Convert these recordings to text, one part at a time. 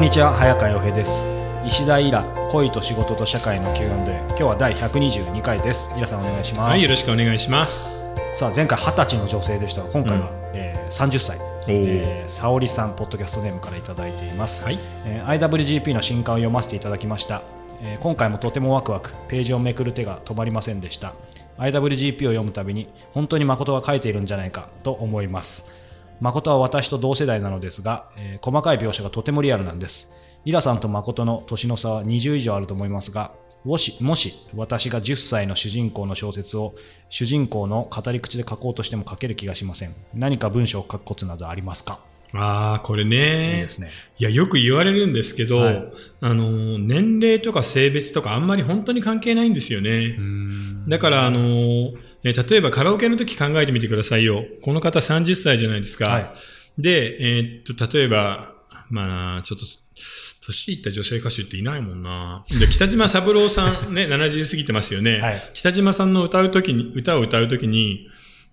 んにちは早川洋平です。石田イラ恋と仕事と社会の Q&A 今日は第122回です。イラさんお願いします。はい、よろしくお願いします。さあ前回20歳の女性でしたが今回は、えー30歳。えー沙織さんポッドキャストネームからいただいています、はい。えー IWGP の新刊を読ませていただきました、えー今回もとてもワクワクページをめくる手が止まりませんでした。IWGP を読むたびに本当に誠が書いているんじゃないかと思います誠は私と同世代なのですが、えー細かい描写がとてもリアルなんです。イラさんと誠の年の差は20以上あると思いますがもしもし私が10歳の主人公の小説を主人公の語り口で書こうとしても書ける気がしません。何か文章を書くコツなどありますか？ああ、これいいねですね。いや、よく言われるんですけど、はい。あの、年齢とか性別とかあんまり本当に関係ないんですよね。だから、あの、え例えばカラオケの時考えてみてくださいよ。この方30歳じゃないですか。はいで、えーっと、例えば、まあ、ちょっと、年いった女性歌手っていないもんな。で、北島三郎さん ね、70過ぎてますよね。はい北島さんの歌う時に、歌を歌う時に、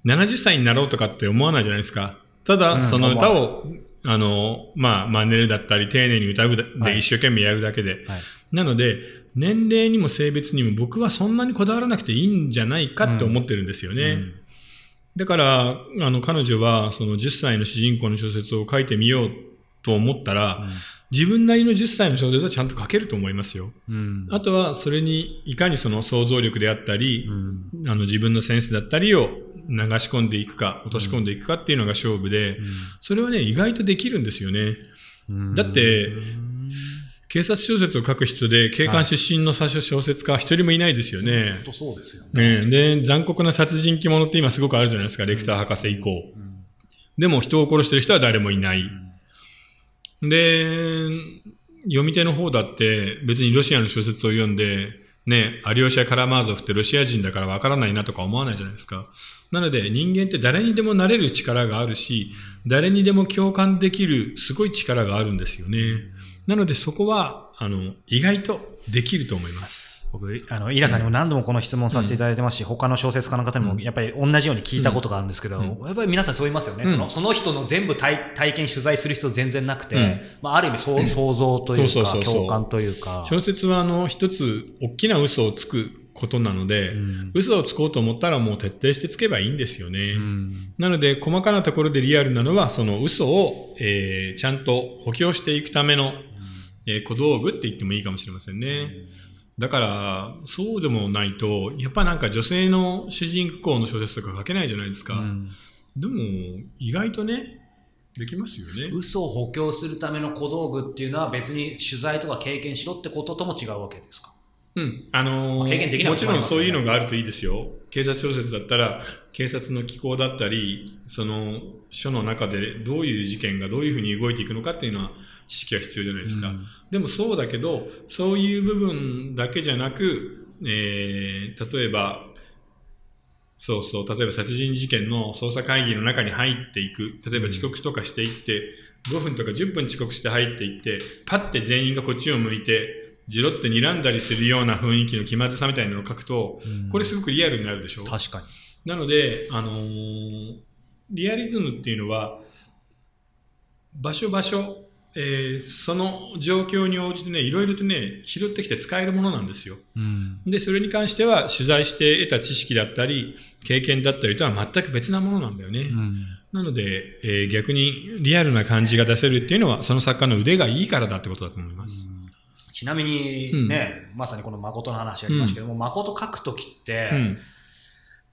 70歳になろうとかって思わないじゃないですか。ただ、うんその歌を、あの、まあ、真似るだったり、丁寧に歌うだはいで一生懸命やるだけで。はいなので、年齢にも性別にも僕はそんなにこだわらなくていいんじゃないかって思ってるんですよね。うん。だから、あの、彼女は、その10歳の主人公の小説を書いてみようと思ったら、自分なりの10歳の小説はちゃんと書けると思いますよ。うん。あとは、それに、いかにその想像力であったりう、ん。あの、自分のセンスだったりを流し込んでいくか、落とし込んでいくかっていうのが勝負で、それはね、意外とできるんですよね。うん。だって、警察小説を書く人で、警官出身の小説家は一人もいないですよね。本当そうですよねねで、残酷な殺人鬼物って今すごくあるじゃないですか、レクター博士以降。でも人を殺してる人は誰もいない。で、読み手の方だって別にロシアの小説を読んで、ね、アリオシャ・カラマーゾフってロシア人だからわからないなとか思わないじゃないですか。なので人間って誰にでもなれる力があるし、誰にでも共感できるすごい力があるんですよね。なのでそこは、あの、意外とできると思います。僕、あの、イラさんにも何度もこの質問させていただいてますし、他の小説家の方にもやっぱり同じように聞いたことがあるんですけど、うん。やっぱり皆さんそう言いますよね。うん。そのその人の全部体体験取材する必要全然なくて、うんまあ、ある意味そう想像というか、共感というか。小説はあの一つ大きな嘘をつくことなので、うん。嘘をつこうと思ったらもう徹底してつけばいいんですよね。うん。なので細かなところでリアルなのはその嘘を、えーちゃんと補強していくための、えー小道具って言ってもいいかもしれませんね。だから、そうでもないと、やっぱなんか女性の主人公の小説とか書けないじゃないですか。うんでも、意外とね、できますよね。嘘を補強するための小道具っていうのは別に取材とか経験しろってこととも違うわけですか？うん。あのー経験できなもちろんそういうのがあるといいですよ。警察小説だったら、警察の機構だったり、その、書の中でどういう事件がどういうふうに動いていくのかっていうのは知識が必要じゃないですか。うんでもそうだけど、そういう部分だけじゃなく、えー、例えば、そうそう、例えば殺人事件の捜査会議の中に入っていく。例えば遅刻とかしていって、5分とか10分遅刻して入っていって、パッて全員がこっちを向いて、じろって睨んだりするような雰囲気の気まずさみたいなのを書くと、これすごくリアルになるでしょ？確かに。なので、あのーリアリズムっていうのは、場所場所、えーその状況に応じてね、いろいろとね、拾ってきて使えるものなんですよ。うんで、それに関しては、取材して得た知識だったり、経験だったりとは全く別なものなんだよね。うんなので、えー逆にリアルな感じが出せるっていうのは、その作家の腕がいいからだってことだと思います。ちなみにね、まさにこの誠の話ありましたけども、誠書くときって、うん。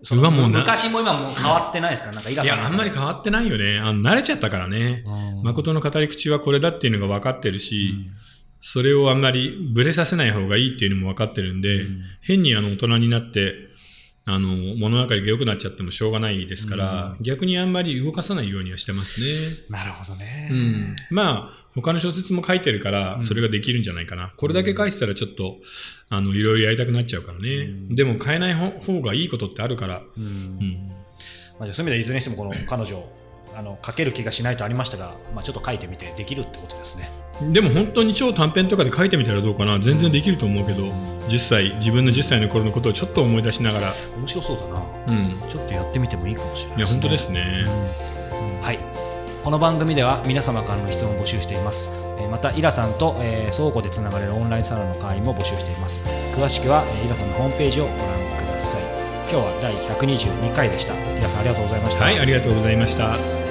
そもうな昔も今も変わってないですか？なんかイラいや、あんまり変わってないよね。あの慣れちゃったからね。うん。誠の語り口はこれだっていうのが分かってるし、うん。それをあんまりブレさせない方がいいっていうのも分かってるんで、うん。変にあの大人になって、あの、物分かりが良くなっちゃってもしょうがないですから、逆にあんまり動かさないようにはしてますね。なるほどね。うん。まあ、他の小説も書いてるから、それができるんじゃないかな。これだけ書いてたらちょっと、あの、いろいろやりたくなっちゃうからね。でも変えない方方がいいことってあるから、うんうん。まあ、じゃあそういう意味ではいずれにしてもこの彼女あの書ける気がしないとありましたが、まあ、ちょっと書いてみてできるってことですね。でも本当に超短編とかで書いてみたらどうかな全然できると思うけど、10歳、自分の10歳の頃のことをちょっと思い出しながら、面白そうだな。うん。ちょっとやってみてもいいかもしれないいや、本当でねすね。はい。この番組では皆様からの質問を募集していますえーまたイラさんと、えー相互でつながれるオンラインサロンの会員も募集しています詳しくは、えーイラさんのホームページをご覧ください今日は第122回でしたイラさんありがとうございました、はい、ありがとうございました。